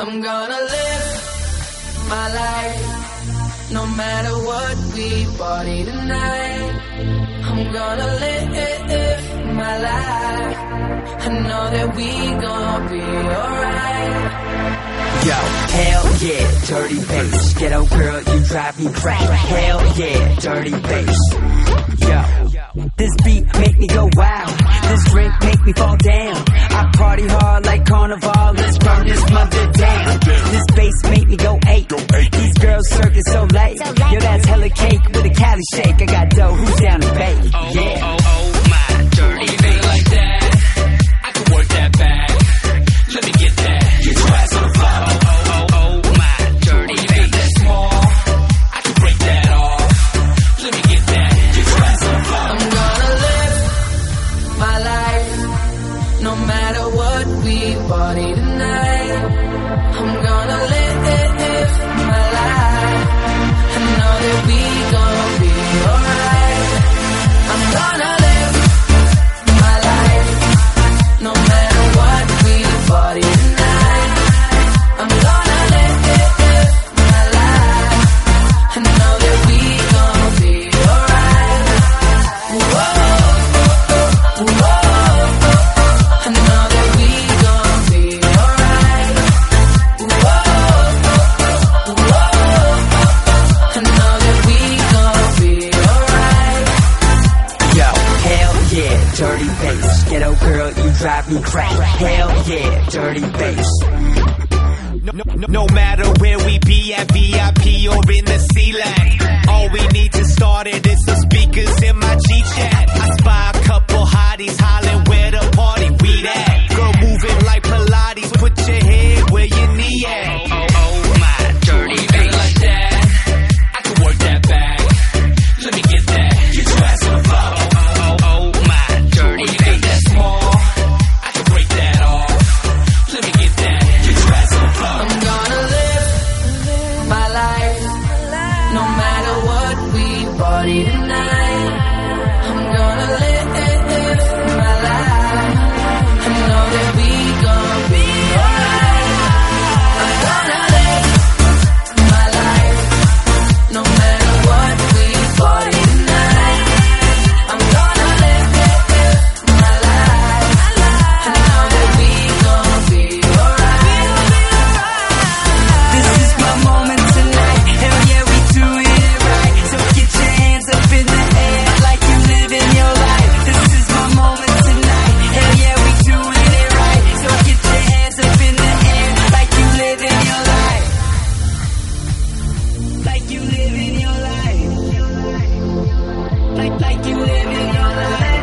I'm gonna live my life no matter what we party tonight. I'm gonna live my life. I know that we gonna be alright. Yo, hell yeah, dirty bass. Ghetto girl, you drive me crazy. Hell yeah, dirty bass. Yo, this beat make me go wild. This drink make me fall down. I party hard like carnival. Let's burn this mother down. This bass make me go eight. These girls circus so late. Yo, that's hella cake with a Cali shake. I got dough. Who's down dirty bass. Ghetto girl, you drive me crazy. Hell yeah, dirty bass. No, no, no matter where we be at VIP or in the C-Lag All we need to start it is like you living your life.